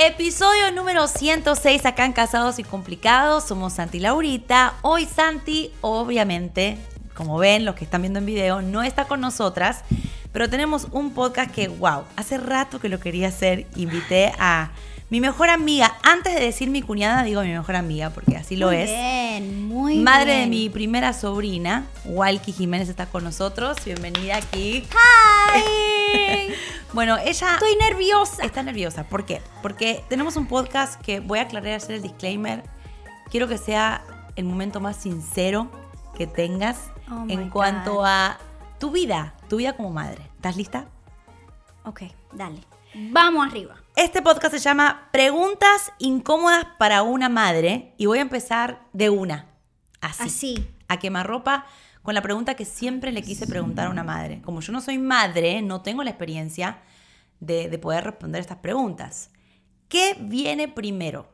Episodio número 106 acá en Casados y Complicados. Somos Santi y Laurita. Hoy Santi, obviamente, como ven los que están viendo en video, no está con nosotras, pero tenemos un podcast que, wow, hace rato que lo quería hacer. Invité a mi mejor amiga, antes de decir mi cuñada, digo mi mejor amiga, porque así lo Muy es. Bien, muy Madre bien. de mi primera sobrina, Walky Jiménez, está con nosotros. Bienvenida aquí. Bueno, ella Estoy nerviosa. está nerviosa. ¿Por qué? Porque tenemos un podcast que voy a aclarar hacer el disclaimer. Quiero que sea el momento más sincero que tengas Oh en cuanto God. a tu vida, tu vida como madre. ¿Estás lista? Ok, dale. Vamos arriba. Este podcast se llama Preguntas incómodas para una madre y voy a empezar de una. Así. Así. A quemarropa con la pregunta que siempre le quise preguntar a una madre. Como yo no soy madre, no tengo la experiencia de, de poder responder estas preguntas. ¿Qué viene primero?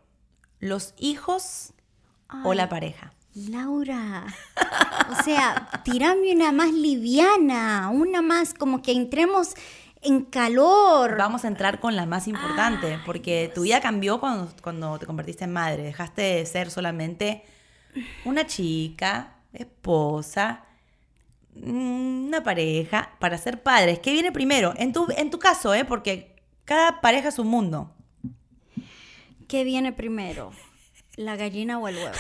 ¿Los hijos o la pareja? Laura. O sea, tirame una más liviana, una más como que entremos en calor. Vamos a entrar con la más importante, Ay, porque tu vida cambió cuando, cuando te convertiste en madre. Dejaste de ser solamente una chica, esposa, mm, una pareja, para ser padres. ¿Qué viene primero? En tu, en tu caso, ¿eh? Porque cada pareja es un mundo. ¿Qué viene primero? ¿La gallina o el huevo?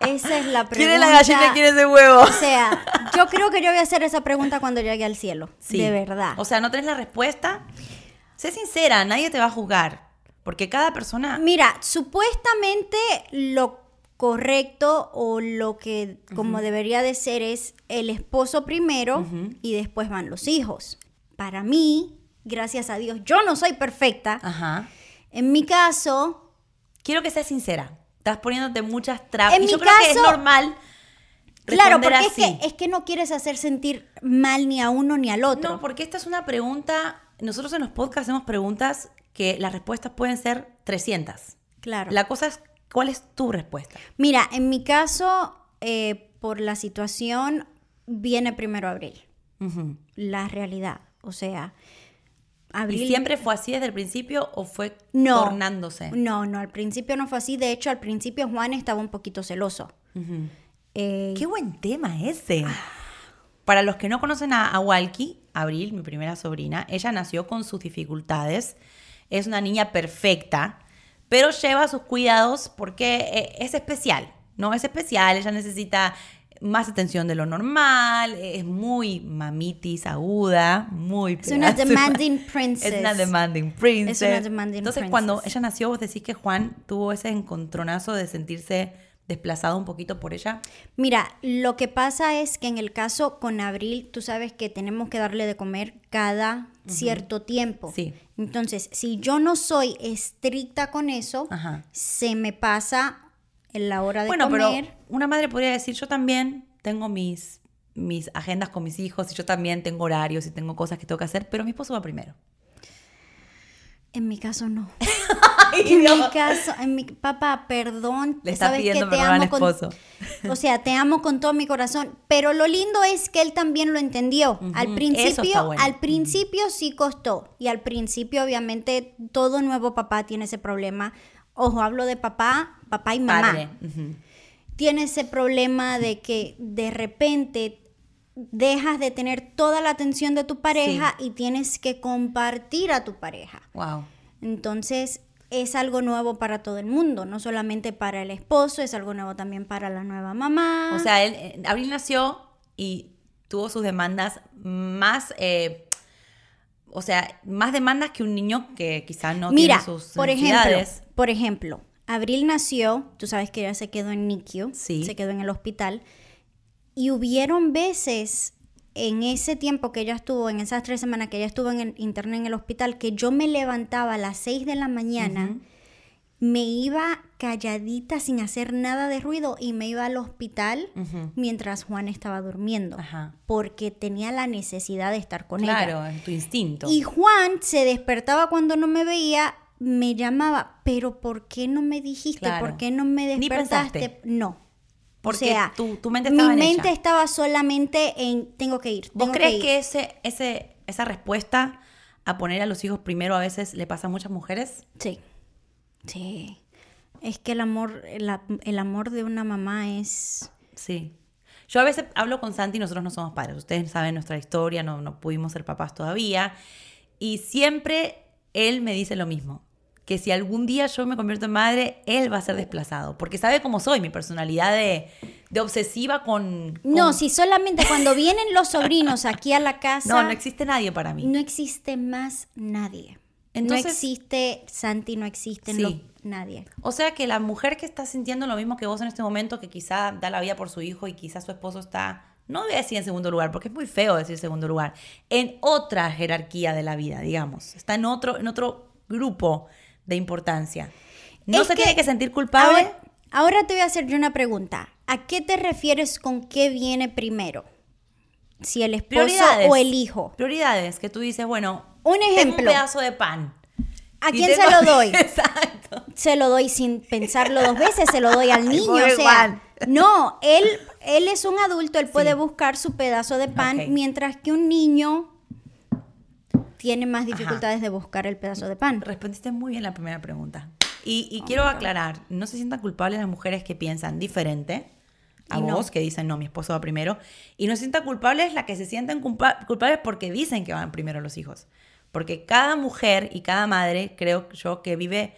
Esa es la pregunta. ¿Quién es la gallina y quién es el huevo? O sea, yo creo que yo voy a hacer esa pregunta cuando llegue al cielo. Sí. De verdad. O sea, no tenés la respuesta. Sé sincera, nadie te va a juzgar. Porque cada persona. Mira, supuestamente lo correcto o lo que como debería de ser es el esposo primero y después van los hijos. Para mí, gracias a Dios, yo no soy perfecta. Ajá. En mi caso, Quiero que seas sincera. Estás poniéndote muchas trabas. En y mi yo creo que es caso- normal. claro, porque es que, es que no quieres hacer sentir mal ni a uno ni al otro. No, porque esta es una pregunta. Nosotros en los podcasts hacemos preguntas que las respuestas pueden ser 300. claro. La cosa es, ¿cuál es tu respuesta? Mira, en mi caso, eh, por la situación, viene primero abril. La realidad. O sea, ¿Y abril. siempre fue así desde el principio o fue No. tornándose? No, no, al principio no fue así. De hecho, al principio Juan estaba un poquito celoso. Eh, Qué buen tema ese. Para los que no conocen a, a Walkie, Abril, mi primera sobrina, ella nació con sus dificultades. Es una niña perfecta, pero lleva sus cuidados porque eh, es especial, ¿no? Es especial, ella necesita más atención de lo normal, es muy mamitis aguda, muy Es una demanding princess. Es una demanding princess. Es una demanding Entonces, princess. cuando ella nació, vos decís que Juan tuvo ese encontronazo de sentirse desplazado un poquito por ella. Mira, lo que pasa es que en el caso con Abril, tú sabes que tenemos que darle de comer cada cierto tiempo. Sí. Entonces, si yo no soy estricta con eso, Ajá. se me pasa en la hora de Bueno, comer. pero una madre podría decir, yo también tengo mis, mis agendas con mis hijos y yo también tengo horarios y tengo cosas que tengo que hacer, pero mi esposo va primero. En mi caso no. Ay, En Dios. mi caso, en mi papá, perdón. Le está sabes que pidiendo te al amo con- esposo. o sea, te amo con todo mi corazón. Pero lo lindo es que él también lo entendió. Al principio, bueno. al principio sí costó. Y al principio, obviamente, todo nuevo papá tiene ese problema. Ojo, hablo de papá, papá y mamá. Padre. Tiene ese problema de que de repente dejas de tener toda la atención de tu pareja y tienes que compartir a tu pareja. Wow. Entonces es algo nuevo para todo el mundo, no solamente para el esposo, es algo nuevo también para la nueva mamá. O sea, él, eh, Abril nació y tuvo sus demandas más, eh, o sea, más demandas que un niño que quizás no mira, tiene sus por ejemplo, por ejemplo, Abril nació, tú sabes que ella se quedó en NICU, Sí. se quedó en el hospital, y hubieron veces en ese tiempo que ella estuvo, en esas tres semanas que ella estuvo en el internet en el hospital, que yo me levantaba a las seis de la mañana, me iba calladita sin hacer nada de ruido y me iba al hospital mientras Juan estaba durmiendo. Ajá. Porque tenía la necesidad de estar con ella. Claro, en tu instinto. Y Juan se despertaba cuando no me veía, me llamaba, pero ¿por qué no me dijiste? Claro. ¿Por qué no me despertaste? No. Porque o sea, tu- tu mente mi estaba en mente ella. estaba solamente en tengo que ir. ¿Vos crees ir. que ese, ese, esa respuesta a poner a los hijos primero a veces le pasa a muchas mujeres? Sí. Sí. Es que el amor, el, el amor de una mamá es... Sí. Yo a veces hablo con Santi, nosotros no somos padres, ustedes saben nuestra historia, no, no pudimos ser papás todavía, y siempre él me dice lo mismo, que si algún día yo me convierto en madre, él va a ser desplazado, porque sabe cómo soy, mi personalidad de, de obsesiva con, con... No, si solamente cuando vienen los sobrinos aquí a la casa... No, no existe nadie para mí. No existe más nadie. Entonces- no existe Santi, no existe Sí. lo- nadie. O sea que la mujer que está sintiendo lo mismo que vos en este momento, que quizá da la vida por su hijo y quizá su esposo está, no voy a decir en segundo lugar, porque es muy feo decir segundo lugar, en otra jerarquía de la vida, digamos. Está en otro, en otro grupo de importancia. No Es se que tiene que sentir culpable. Ahora, ahora te voy a hacer yo una pregunta. ¿A qué te refieres con qué viene primero? Si el esposo o el hijo. Prioridades, que tú dices, bueno, Un tengo ejemplo. un pedazo de pan. ¿A quién tengo- se lo doy? Exacto. Se lo doy sin pensarlo dos veces, se lo doy al niño. o sea, no, él, él es un adulto, él puede Sí. buscar su pedazo de pan, mientras que un niño tiene más dificultades de buscar el pedazo de pan. Respondiste muy bien la primera pregunta. Y, y quiero aclarar, no se sientan culpables las mujeres que piensan diferente a Y no. vos, que dicen, no, mi esposo va primero. Y no se sientan culpables las que se sienten culpa- culpables porque dicen que van primero los hijos. Porque cada mujer y cada madre, creo yo, que vive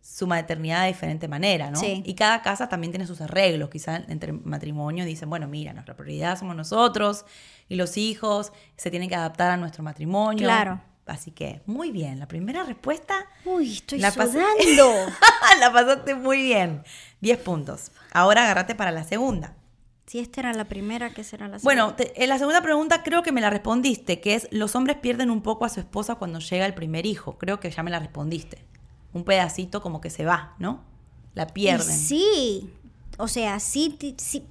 su maternidad de diferente manera, ¿no? Sí. Y cada casa también tiene sus arreglos. Quizá entre matrimonio dicen, bueno, mira, nuestra prioridad somos nosotros y los hijos se tienen que adaptar a nuestro matrimonio. Claro. Así que, muy bien. La primera respuesta Uy, estoy La sudando. la pasaste muy bien. 10 puntos. Ahora agárrate para la segunda. si esta era la primera, ¿qué será la segunda? Bueno, te- en la segunda pregunta creo que me la respondiste, que es los hombres pierden un poco a su esposa cuando llega el primer hijo. Creo que ya me la respondiste. Un pedacito como que se va, ¿no? La pierden. Sí, o sea, sí, sí.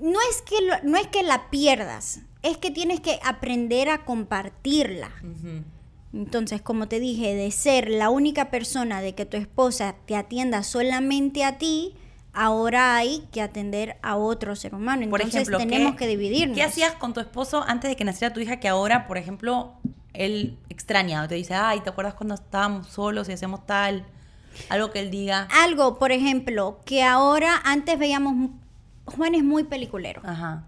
No es que lo- no es que la pierdas, es que tienes que aprender a compartirla. Entonces, como te dije, de ser la única persona de que tu esposa te atienda solamente a ti, ahora hay que atender a otro ser humano. Por Entonces ejemplo, tenemos ¿qué- que dividirnos. ¿Qué hacías con tu esposo antes de que naciera tu hija que ahora, por ejemplo, él extraña o te dice, ay, ¿te acuerdas cuando estábamos solos y hacíamos tal? Algo que él diga. Algo, por ejemplo, que ahora antes veíamos Juan es muy peliculero. Ajá.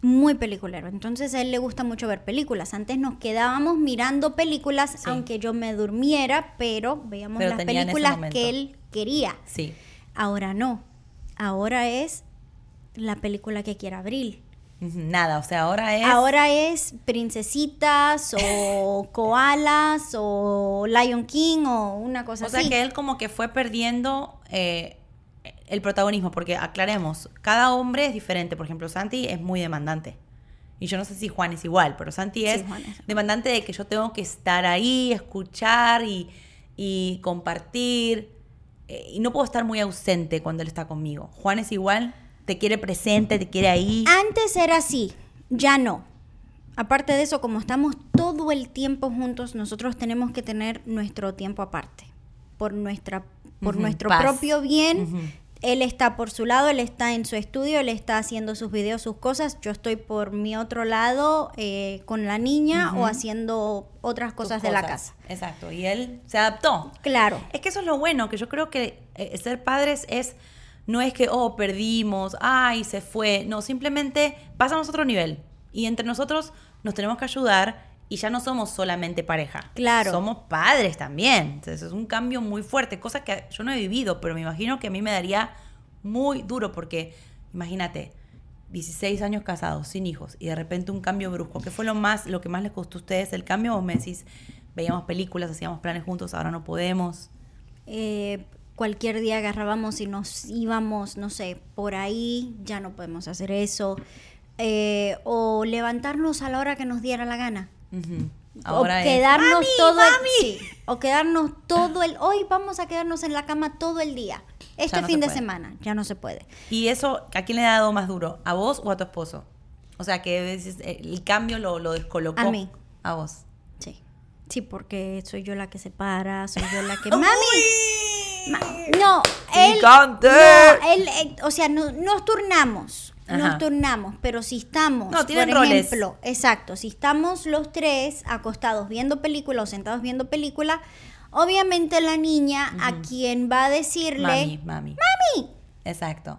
muy peliculero. Entonces a él le gusta mucho ver películas. Antes nos quedábamos mirando películas, Sí. aunque yo me durmiera, pero veíamos Pero las películas que él quería. Sí. Ahora no. Ahora es la película que quiere Abril. Nada, o sea, ahora es... Ahora es princesitas o koalas o Lion King o una cosa O sea así. que él como que fue perdiendo eh, el protagonismo, porque aclaremos, cada hombre es diferente. Por ejemplo, Santi es muy demandante. Y yo no sé si Juan es igual, pero Santi es. demandante de que yo tengo que estar ahí, escuchar y, y compartir. eh, y no puedo estar muy ausente cuando él está conmigo. Juan es igual, te quiere presente, te quiere ahí. Antes era así, ya no. Aparte de eso, como estamos todo el tiempo juntos, nosotros tenemos que tener nuestro tiempo aparte. Por, nuestra, por nuestro paz. propio bien. Él está por su lado, él está en su estudio, él está haciendo sus videos, sus cosas. Yo estoy por mi otro lado eh, con la niña o haciendo otras cosas de la casa. Exacto, y él se adaptó. Claro. Es que eso es lo bueno, que yo creo que eh, ser padres es, no es que, oh, perdimos, ay, se fue. No, simplemente pasamos a otro nivel. Y entre nosotros nos tenemos que ayudar y ya no somos solamente pareja. Claro. Somos padres también. Entonces es un cambio muy fuerte, cosa que yo no he vivido, pero me imagino que a mí me daría muy duro porque, imagínate, 16 años casados, sin hijos, y de repente un cambio brusco. ¿Qué fue lo más, lo que más les costó a ustedes el cambio? Vos me decís, veíamos películas, hacíamos planes juntos, ahora no podemos. Eh, cualquier día agarrábamos y nos íbamos, no sé, por ahí, ya no podemos hacer eso. Eh, o levantarnos a la hora que nos diera la gana. Ujú. o Ahora es, quedarnos "Mami, todo el, mami". sí, o quedarnos todo el hoy vamos a quedarnos en la cama todo el día este no fin se de semana ya no se puede ¿Y eso a quién le ha dado más duro? ¿A vos o a tu esposo? O sea, que eh, el cambio lo, lo descolocó. A mí. A vos. sí sí porque soy yo la que se para soy yo la que mami ma- no él, no, él, eh, o sea no- nos turnamos Ajá. nos turnamos, pero si estamos, No, por roles. ejemplo, exacto, si estamos los tres acostados viendo película o sentados viendo película, obviamente la niña a quien va a decirle, Mami, mami. mami, Exacto.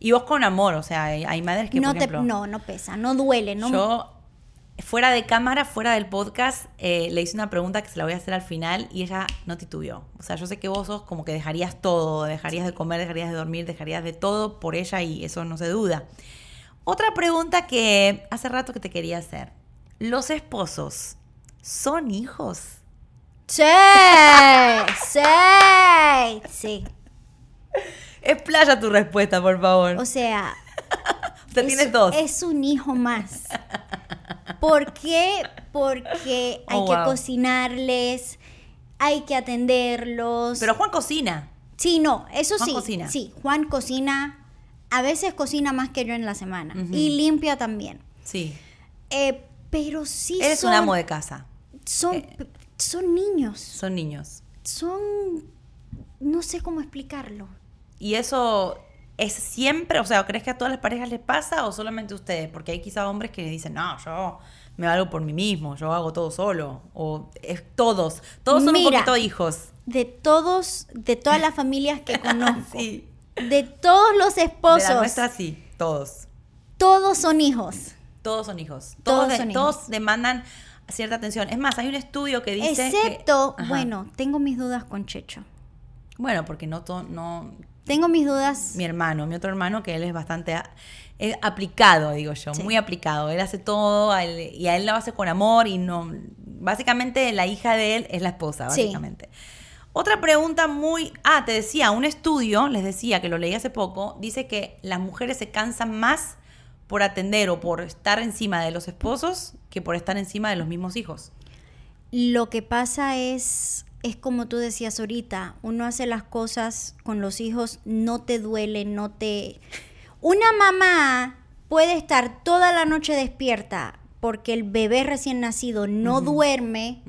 Y vos con amor, o sea, hay, hay madres que, no por te, ejemplo, no, no pesa, no duele, no. yo fuera de cámara, fuera del podcast, eh, le hice una pregunta que se la voy a hacer al final y ella no titubeó. O sea, yo sé que vos sos como que dejarías todo, dejarías de comer, dejarías de dormir, dejarías de todo por ella y eso no se duda. Otra pregunta que hace rato que te quería hacer. ¿Los esposos son hijos? Sí, sí, sí. Explaya tu respuesta, por favor. O sea, Es, tienes dos. es un hijo más. ¿Por qué? Porque hay Oh, que wow. cocinarles, hay que atenderlos. Pero Juan cocina. sí, no, eso Juan sí. cocina. Sí, Juan cocina. A veces cocina más que yo en la semana. Y limpia también. Sí. Eh, pero sí Eres son, un amo de casa. son, eh. son niños. Son niños. Son... No sé cómo explicarlo. ¿Y eso es siempre? O sea, ¿crees que a todas las parejas les pasa o solamente a ustedes? Porque hay quizá hombres que dicen, no, yo me valgo por mí mismo, yo hago todo solo. O es todos. Todos son un poquito hijos. De todos, de todas las familias que conozco. Sí. De todos los De esposos. la nuestra sí, todos. Todos son hijos. Todos son hijos. Todos Todos, de- son hijos. todos demandan cierta atención. Es más, hay un estudio que dice Excepto, bueno, tengo mis dudas con Checho. Bueno, porque no, to- no Tengo mis dudas. mi hermano, mi otro hermano, que él es bastante a- eh, aplicado, digo yo, Sí. muy aplicado. Él hace todo él- y a él lo hace con amor y no. Básicamente, la hija de él es la esposa, Sí. básicamente. Otra pregunta muy. Ah, te decía, un estudio, les decía que lo leí hace poco, dice que las mujeres se cansan más por atender o por estar encima de los esposos que por estar encima de los mismos hijos. Lo que pasa es, es como tú decías ahorita, uno hace las cosas con los hijos, no te duele, no te... Una mamá puede estar toda la noche despierta porque el bebé recién nacido no duerme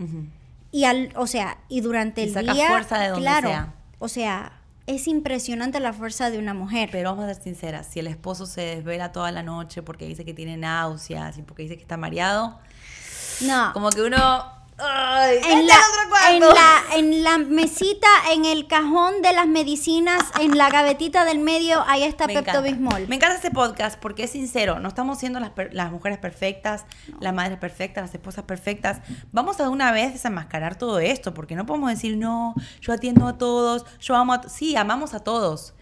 y al, o sea, y durante Y el saca día, fuerza de donde claro, sea. o sea, es impresionante la fuerza de una mujer. Pero vamos a ser sinceras, si el esposo se desvela toda la noche porque dice que tiene náuseas y porque dice que está mareado, no. como que uno... En al la, en, la, en la mesita, en el cajón de las medicinas, en la gavetita del medio, ahí está Me Pepto encanta. Bismol. Me encanta este podcast porque es sincero. No estamos siendo las, las mujeres perfectas, las madres perfectas, las esposas perfectas. Vamos a de una vez desenmascarar todo esto porque no podemos decir, no, yo atiendo a todos, yo amo a todos. Sí, amamos a todos.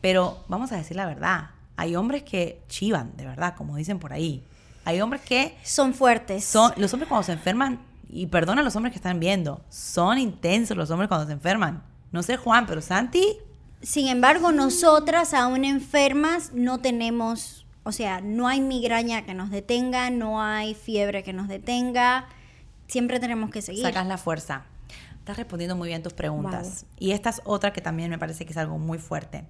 Pero vamos a decir la verdad. Hay hombres que chivan, de verdad, como dicen por ahí. Hay hombres que Son fuertes. son. Los hombres cuando se enferman, y perdona a los hombres que están viendo, son intensos los hombres cuando se enferman. No sé Juan, pero Santi. Sin embargo, nosotras, aún enfermas, no tenemos, o sea, no hay migraña que nos detenga, no hay fiebre que nos detenga. Siempre tenemos que seguir. Sacas la fuerza. Estás respondiendo muy bien tus preguntas. Y esta es otra que también me parece que es algo muy fuerte.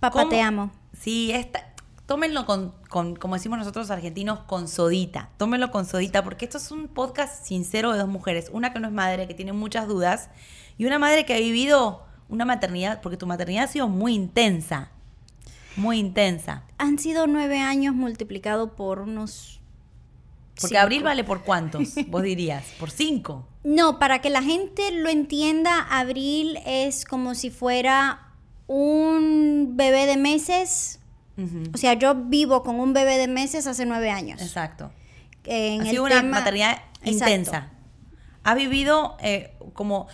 Papá, ¿Cómo- te amo. Sí, esta, tómenlo con, con, como decimos nosotros argentinos, con sodita. Tómenlo con sodita, porque esto es un podcast sincero de dos mujeres. Una que no es madre, que tiene muchas dudas, y una madre que ha vivido una maternidad, porque tu maternidad ha sido muy intensa. Muy intensa. Han sido nueve años multiplicado por unos... Porque cinco. abril vale por cuántos, vos dirías, por cinco. No, para que la gente lo entienda, abril es como si fuera un bebé de meses. Ujú. O sea, yo vivo con un bebé de meses hace nueve años. Exacto. En ha el sido una tema- maternidad Exacto. intensa. Ha vivido eh, como...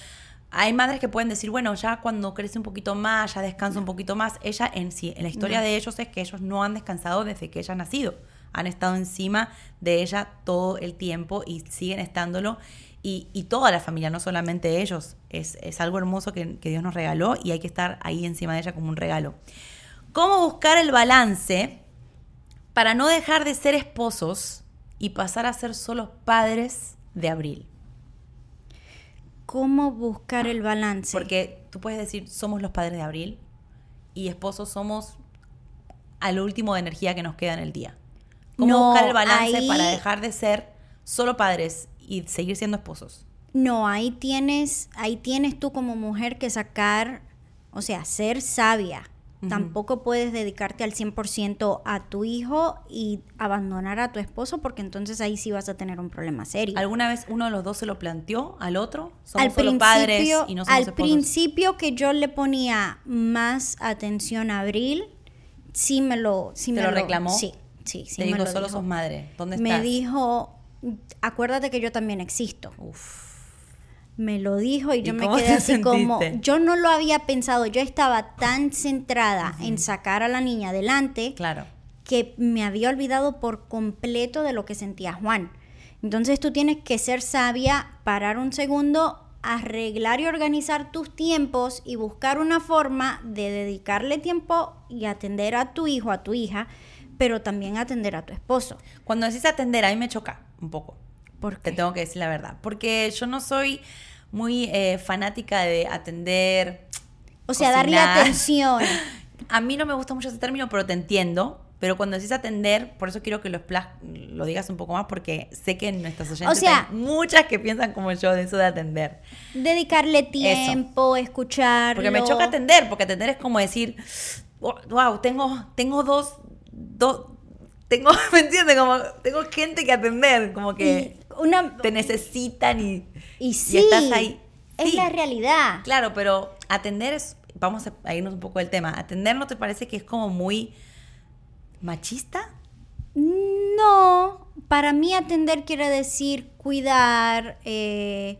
Hay madres que pueden decir, bueno, ya cuando crece un poquito más, ya descansa un poquito más. Ella en sí, en la historia No. de ellos es que ellos no han descansado desde que ella ha nacido. Han estado encima de ella todo el tiempo y siguen estándolo. Y, y toda la familia, no solamente ellos. Es, es algo hermoso que, que Dios nos regaló y hay que estar ahí encima de ella como un regalo. ¿Cómo buscar el balance para no dejar de ser esposos y pasar a ser solo padres de abril? ¿Cómo buscar el balance? Porque tú puedes decir, somos los padres de abril y esposos somos al último de energía que nos queda en el día. ¿Cómo No, buscar el balance ahí- para dejar de ser solo padres y seguir siendo esposos? No, ahí tienes, ahí tienes tú como mujer que sacar, o sea, ser sabia. Tampoco puedes dedicarte al 100% a tu hijo y abandonar a tu esposo porque entonces ahí sí vas a tener un problema serio. ¿Alguna vez uno de los dos se lo planteó al otro? Somos solo padres y no somos Al esposos. principio que yo le ponía más atención a Abril, sí me lo... Sí ¿Te me lo reclamó? Sí, sí, sí Te me dijo, lo solo dijo. sos madre. ¿Dónde Me estás? dijo, acuérdate que yo también existo. Uf. Me lo dijo y ¿Y yo me quedé así como, yo no lo había pensado, yo estaba tan centrada en sacar a la niña adelante Claro. que me había olvidado por completo de lo que sentía Juan. Entonces tú tienes que ser sabia, parar un segundo, arreglar y organizar tus tiempos y buscar una forma de dedicarle tiempo y atender a tu hijo, a tu hija, pero también atender a tu esposo. Cuando decís atender, a mí me choca un poco. ¿Por Te tengo que decir la verdad. Porque yo no soy muy eh, fanática de atender. O sea, darle atención. A mí no me gusta mucho ese término, pero te entiendo. Pero cuando decís atender, por eso quiero que lo, lo digas un poco más, porque sé que en nuestras oyentes sea- hay muchas que piensan como yo de eso de atender. Dedicarle tiempo, escucharlo. Porque me choca atender, porque atender es como decir, wow, tengo, tengo dos, dos, tengo, ¿me entiendes? Como tengo gente que atender, como que una, te necesitan y, y sí, estás ahí. es la realidad. Claro, pero atender es, vamos a- irnos un poco del tema, atender no te parece que es como muy machista? No, para mí atender quiere decir cuidar, eh,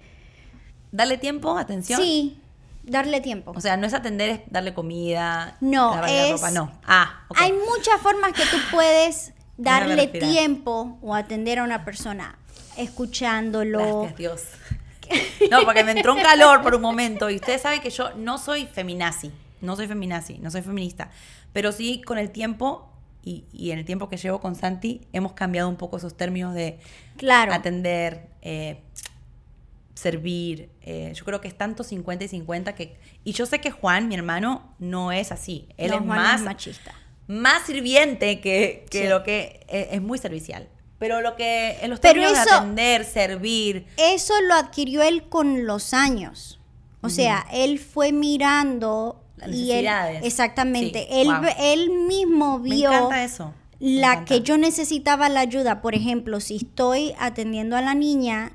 Darle tiempo, atención. sí, darle tiempo. O sea, no es atender, es darle comida, No, lavarle la es- ropa, no. Ah. Hay muchas formas que tú puedes darle tiempo o atender a una persona, escuchándolo. Gracias, Dios. No, porque me entró un calor por un momento. Y ustedes saben que yo no soy feminazi. No soy feminazi, no soy feminista. Pero sí, con el tiempo y, y en el tiempo que llevo con Santi, hemos cambiado un poco esos términos de Claro. atender, eh, servir. eh, yo creo que es tanto 50 y 50 que. Y yo sé que Juan, mi hermano, no es así. Él No, es Juan más es machista. más sirviente que, que Sí. lo que es, es muy servicial. Pero lo que en los términos de eso- atender, servir, Eso lo adquirió él con los años. O sea, él fue mirando Las y él exactamente, Sí, él wow. él mismo me vio encanta eso. me la encanta. que yo necesitaba la ayuda, por ejemplo, si estoy atendiendo a la niña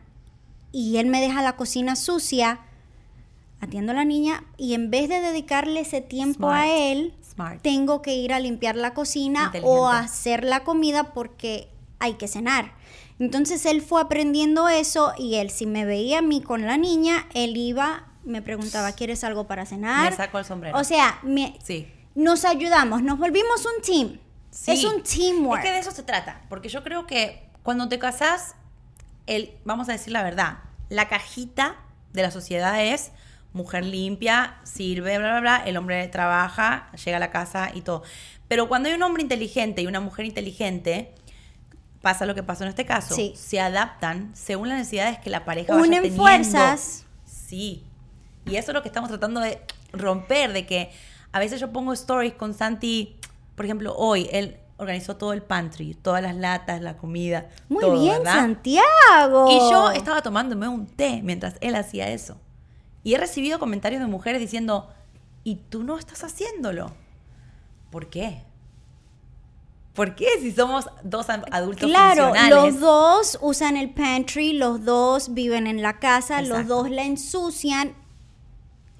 y él me deja la cocina sucia, atiendo a la niña y en vez de dedicarle ese tiempo Smart. a él, Smart. tengo que ir a limpiar la cocina o a hacer la comida porque hay que cenar. Entonces él fue aprendiendo eso y él si me veía a mí con la niña, él iba, me preguntaba, ¿quieres algo para cenar? Me saco el sombrero. O sea, me, Sí. nos ayudamos, nos volvimos un team. Sí. Es un teamwork. Es que de eso se trata. Porque yo creo que cuando te casás, el, vamos a decir la verdad, la cajita de la sociedad es mujer limpia, sirve, bla, bla, bla, el hombre trabaja, llega a la casa y todo. Pero cuando hay un hombre inteligente y una mujer inteligente, pasa lo que pasó en este caso. Sí. Se adaptan según las necesidades que la pareja vaya Unen teniendo. fuerzas. Sí. Y eso es lo que estamos tratando de romper, de que a veces yo pongo stories con Santi, por ejemplo, hoy él organizó todo el pantry, todas las latas, la comida. Muy todo, bien, ¿verdad? Santiago. Y yo estaba tomándome un té mientras él hacía eso. Y he recibido comentarios de mujeres diciendo, ¿y tú no estás haciéndolo? ¿Por qué? ¿Por qué si somos dos adultos Claro, funcionales? los dos usan el pantry, los dos viven en la casa, los dos la ensucian.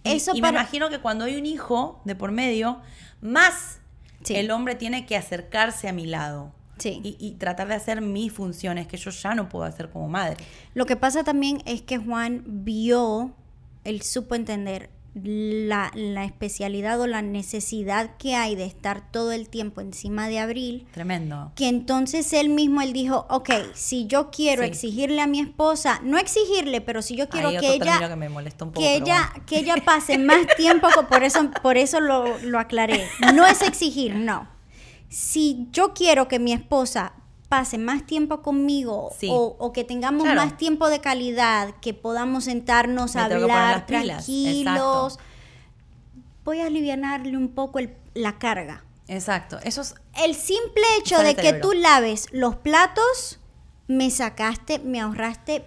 Y- Eso y para... me imagino que cuando hay un hijo de por medio, más Sí. el hombre tiene que acercarse a mi lado. Sí. Y, y tratar de hacer mis funciones que yo ya no puedo hacer como madre. Lo que pasa también es que Juan vio, él supo entender la, la especialidad o la necesidad que hay de estar todo el tiempo encima de Abril. Tremendo. que entonces él mismo él dijo, ok, si yo quiero Sí. exigirle a mi esposa, no exigirle, pero si yo quiero que ella que me un poco. que ella bueno. que ella pase más tiempo, con- por eso por eso lo, lo aclaré. No es exigir, no. Si yo quiero que mi esposa pase más tiempo conmigo Sí. o, o que tengamos Claro. más tiempo de calidad, que podamos sentarnos a Me hablar tranquilos, voy a alivianarle un poco el- la carga. Exacto. Eso es. El simple hecho de que tú laves los platos, me sacaste, me ahorraste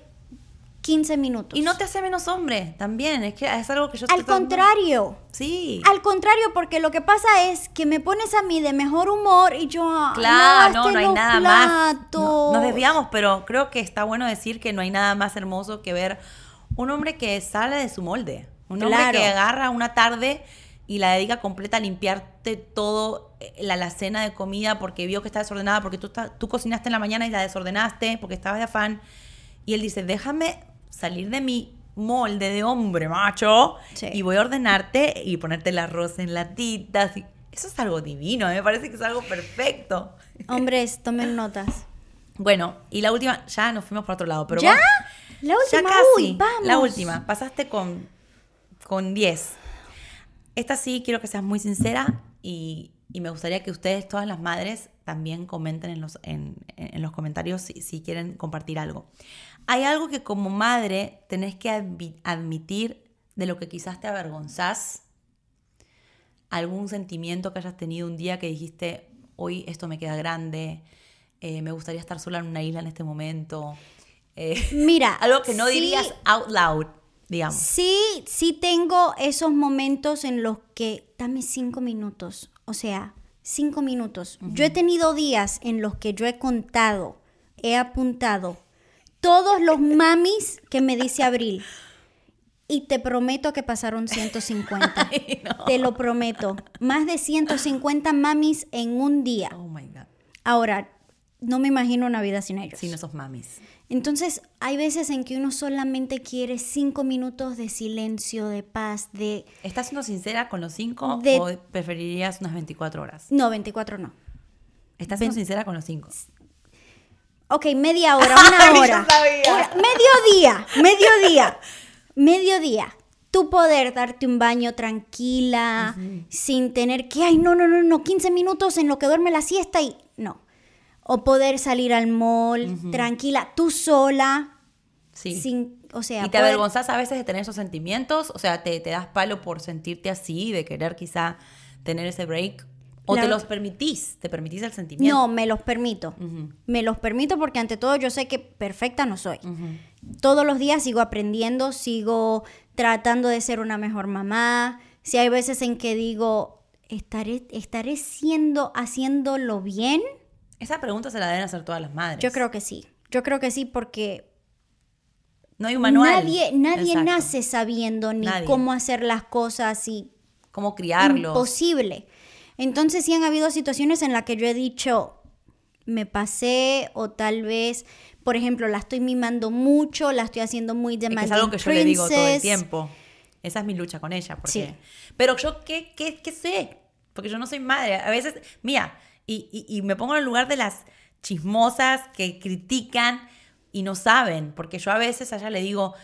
15 minutos. Y no te hace menos hombre también. Es que es algo que yo Al contrario. Sí. Al contrario, porque lo que pasa es que me pones a mí de mejor humor y yo. "Ay, Claro, no, no hay nada más. No, platos". nos desviamos, pero creo que está bueno decir que no hay nada más hermoso que ver un hombre que sale de su molde. Un hombre que agarra una tarde y la dedica completa a limpiarte todo eh, la alacena de comida porque vio que está desordenada, porque tú, está- tú cocinaste en la mañana y la desordenaste, porque estabas de afán. Y él dice, déjame salir de mi molde de hombre macho Sí. y voy a ordenarte y ponerte el arroz en latitas. Eso es algo divino, mí me parece que es algo perfecto. Hombres, tomen notas. Bueno, y la última, ya nos fuimos por otro lado, pero ¿Ya? La ya última, casi, uy, vamos. La última, pasaste con, con 10. Esta sí quiero que seas muy sincera y, y me gustaría que ustedes, todas las madres, también comenten en los, en, en los comentarios si, si quieren compartir algo. Hay algo que como madre tenés que admi- admitir de lo que quizás te avergonzás, algún sentimiento que hayas tenido un día que dijiste, hoy esto me queda grande, eh, me gustaría estar sola en una isla en este momento. eh, Mira. algo que no sí- dirías out loud, digamos. Sí, sí tengo esos momentos en los que dame cinco minutos. O sea, cinco minutos. Yo he tenido días en los que yo he contado, he apuntado todos los mamis que me dice Abril. Y te prometo que pasaron 150. Ay, no. Te lo prometo. Más de 150 mamis en un día. Oh my God. Ahora, no me imagino una vida sin ellos. Sin esos mamis. Entonces, hay veces en que uno solamente quiere cinco minutos de silencio, de paz, de... ¿Estás siendo sincera con los cinco De- o preferirías unas 24 horas? No, 24 no. ¿Estás siendo sincera con los cinco? Ok, media hora, una hora. Mediodía, mediodía, mediodía. Tú poder darte un baño tranquila, sin tener que, ay, no, no, no, no, 15 minutos en lo que duerme la siesta y no. O poder salir al mall tranquila, tú sola, Sí. sin, o sea, ¿Y te poder- avergonzás a veces de tener esos sentimientos? O sea, ¿te, te das palo por sentirte así, de querer quizá tener ese break? ¿O La- te los permitís? ¿Te permitís el sentimiento? No, me los permito. Me los permito porque ante todo yo sé que perfecta no soy. Todos los días sigo aprendiendo, sigo tratando de ser una mejor mamá. Si hay veces en que digo, ¿estaré, estaré siendo, haciéndolo bien? Esa pregunta se la deben hacer todas las madres. Yo creo que sí. Yo creo que sí porque No hay un manual. nadie, nadie Exacto. nace sabiendo ni Nadie. cómo hacer las cosas y Cómo criarlos. imposible. Entonces sí han habido situaciones en las que yo he dicho, me pasé o tal vez, por ejemplo, la estoy mimando mucho, la estoy haciendo muy Es que es algo que yo le digo todo el tiempo. Esa es mi lucha con ella. Porque... Sí. Pero yo, ¿qué, qué, qué sé? Porque yo no soy madre. A veces, mira, y, y- y me pongo en el lugar de las chismosas que critican y no saben. Porque yo a veces a ella le digo, "Ah,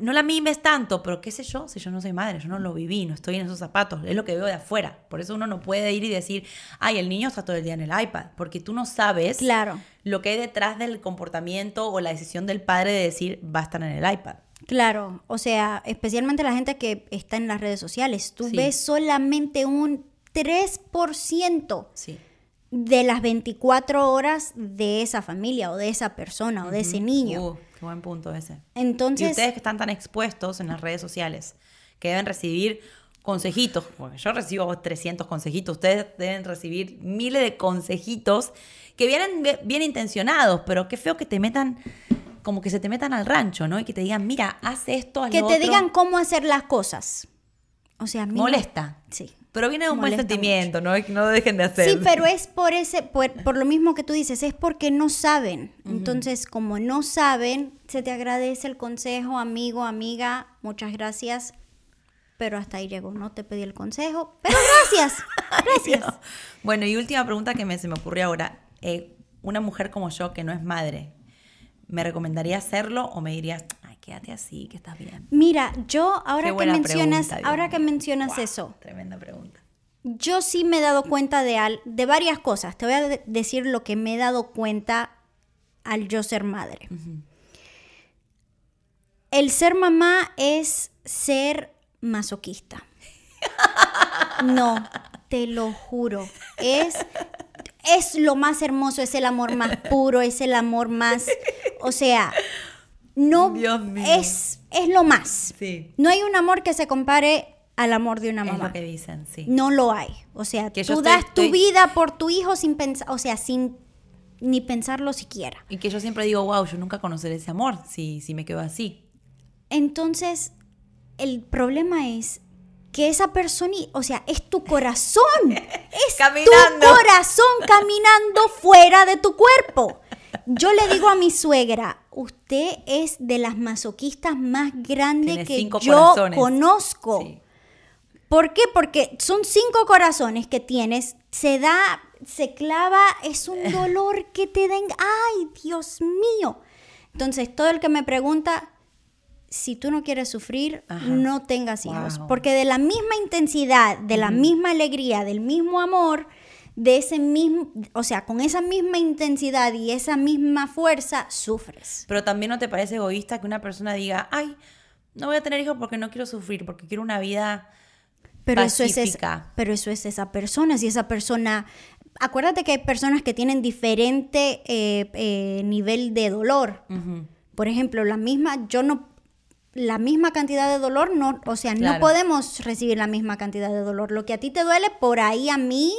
no la mimes tanto, pero qué sé yo, si yo no soy madre, yo no lo viví, no estoy en esos zapatos, es lo que veo de afuera. Por eso uno no puede ir y decir, ay, el niño está todo el día en el iPad, porque tú no sabes Claro, lo que hay detrás del comportamiento o la decisión del padre de decir, va a estar en el iPad. claro. O sea, especialmente la gente que está en las redes sociales. Tú Sí. ves solamente un 3% Sí. de las 24 horas de esa familia o de esa persona o de ese niño. Uh, buen punto ese. y Entonces, ustedes que están tan expuestos en las redes sociales, que deben recibir consejitos, porque yo recibo 300 consejitos, ustedes deben recibir miles de consejitos que vienen bien intencionados, pero qué feo que te metan, como que se te metan al rancho, ¿no? Y que te digan, mira, haz esto, haz que lo te otro. digan cómo hacer las cosas. O sea, a mí no- Molesta. Sí. Pero viene de un buen sentimiento, ¿no? Que no dejen de hacer. Sí, pero es por ese, por, por lo mismo que tú dices, es porque no saben. Entonces, como no saben, se te agradece el consejo, amigo, amiga, muchas gracias. Pero hasta ahí llegó, no te pedí el consejo, pero gracias, gracias. Bueno, y última pregunta que me, se me ocurrió ahora. Eh, una mujer como yo, que no es madre, ¿me recomendaría hacerlo o me dirías, ay, quédate así, que estás bien? Mira, yo ahora que mencionas, pregunta, ahora que mencionas Wow, eso, Tremenda pregunta. yo sí me he dado cuenta de, al- de varias cosas. Te voy a de- decir lo que me he dado cuenta al yo ser madre. El ser mamá es ser masoquista. No, te lo juro. Es, es lo más hermoso, es el amor más puro, es el amor más... O sea, no Dios mío. es, es lo más. Sí. No hay un amor que se compare al amor de una Es mamá. lo que dicen, sí. No lo hay. O sea, Que tú estoy- das tu estoy- vida por tu hijo sin pensar, o sea, sin ni pensarlo siquiera. Y que yo siempre digo, wow, yo nunca conoceré ese amor si, si me quedo así. Entonces, el problema es que esa persona, o sea, es tu corazón. Es Caminando. tu corazón caminando fuera de tu cuerpo. Yo le digo a mi suegra, usted es de las masoquistas más grandes que yo corazones. conozco. Sí. ¿Por qué? Porque son cinco corazones que tienes, se da, se clava, es un dolor que te den, ay, Dios mío. Entonces, todo el que me pregunta, si tú no quieres sufrir, Ajá. no tengas hijos. Wow. Porque de la misma intensidad, de la misma alegría, del mismo amor, de ese mismo, o sea, con esa misma intensidad y esa misma fuerza, sufres. Pero también no te parece egoísta que una persona diga, ay, no voy a tener hijos porque no quiero sufrir, porque quiero una vida Pero eso, es pacífica. esa, pero eso es esa persona. Si esa persona. Acuérdate que hay personas que tienen diferente eh, eh, nivel de dolor. Por ejemplo, la misma, yo no. La misma cantidad de dolor, no, o sea, no podemos recibir la misma cantidad de dolor. Lo que a ti te duele, por ahí a mí,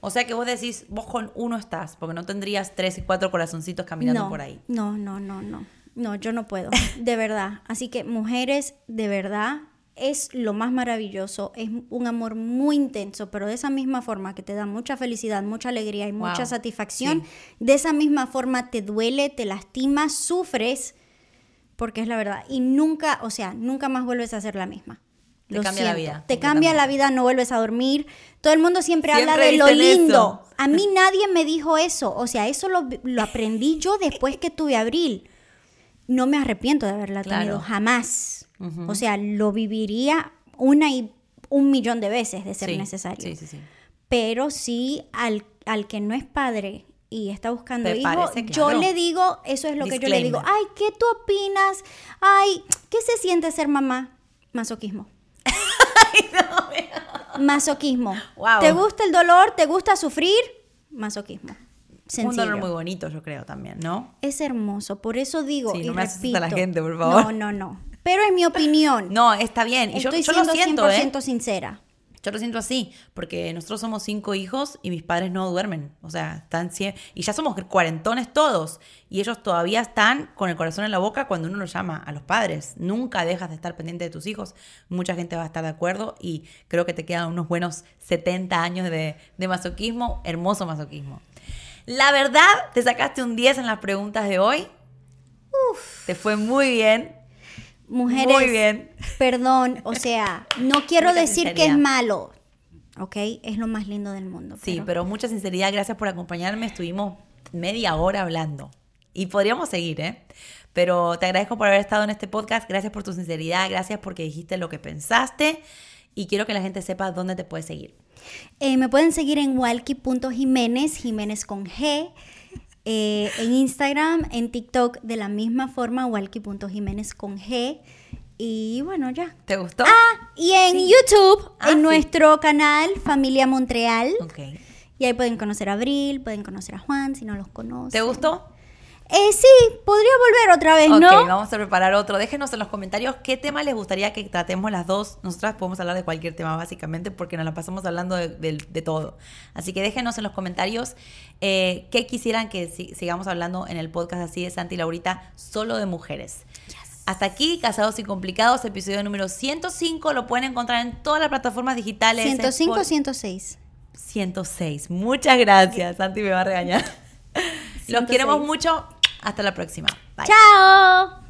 O sea que vos decís, vos con uno estás, porque no tendrías tres y cuatro corazoncitos caminando no, por ahí. No, no, no, no. No, yo no puedo, de verdad. Así que mujeres, de verdad, es lo más maravilloso, es un amor muy intenso, pero de esa misma forma que te da mucha felicidad, mucha alegría y mucha Wow, satisfacción, de esa misma forma te duele, te lastima, sufres, porque es la verdad. Y nunca, o sea, nunca más vuelves a ser la misma. Te Lo cambia la vida, Te cambia la vida, no vuelves a dormir. Todo el mundo siempre, habla de lo lindo. eso. A mí nadie me dijo eso. O sea, eso lo, lo aprendí yo después que tuve Abril. No me arrepiento de haberla Claro. tenido, jamás. O sea, lo viviría una y un millón de veces de ser Sí, necesario. Sí, sí, sí. Pero sí, al, al que no es padre y está buscando hijos, yo le digo, eso es lo que yo le digo. Disclaimer. Ay, ¿qué tú opinas? Ay, ¿qué se siente ser mamá? Masoquismo. Masoquismo. Wow. ¿Te gusta el dolor? ¿Te gusta sufrir? Masoquismo. Un dolor Sencillo. muy bonito, yo creo también, ¿no? Es hermoso, por eso digo Sí, y no me repito. a la gente, por favor. No, no, no. Pero es mi opinión. No, está bien. Y yo, Estoy yo lo siendo siento, 100% ¿eh? sincera. Yo lo siento así, porque nosotros somos cinco hijos y mis padres no duermen. O sea, están cien- y ya somos cuarentones todos. Y ellos todavía están con el corazón en la boca cuando uno los llama a los padres. Nunca dejas de estar pendiente de tus hijos. Mucha gente va a estar de acuerdo y creo que te quedan unos buenos 70 años de, de masoquismo, hermoso masoquismo. La verdad, te sacaste un 10 en las preguntas de hoy. Te fue muy bien. Mujeres, Muy bien. perdón, o sea, no quiero Mucha decir que es malo, ¿ok? Es lo más lindo del mundo. Sí, pero mucha sinceridad, gracias por acompañarme. Estuvimos media hora hablando y podríamos seguir, ¿eh? Pero te agradezco por haber estado en este podcast. Gracias por tu sinceridad, gracias porque dijiste lo que pensaste y quiero que la gente sepa dónde te puede seguir. Eh, me pueden seguir en walkie.jiménez, Jiménez con G, eh, en Instagram, en TikTok de la misma forma, walkie.jiménez con G. Y bueno, ya. ¿Te gustó? Ah, y en YouTube, Ah, en sí. nuestro canal Familia Montreal. Ok. Y ahí pueden conocer a Abril, pueden conocer a Juan si no los conocen. ¿Te gustó? Eh, sí, podría volver otra vez, Ok, ¿no? vamos a preparar otro. Déjenos en los comentarios qué tema les gustaría que tratemos las dos. Nosotras podemos hablar de cualquier tema, básicamente, porque nos la pasamos hablando de, de- de todo. Así que déjenos en los comentarios eh, qué quisieran que si- sigamos hablando en el podcast así de Santi y Laurita, solo de mujeres. Hasta aquí, Casados y Complicados, episodio número 105. Lo pueden encontrar en todas las plataformas digitales. 105 o Spot- 106. 106. Muchas gracias. Santi me va a regañar. Los 106. queremos mucho. Hasta la próxima. Bye. ¡Chao!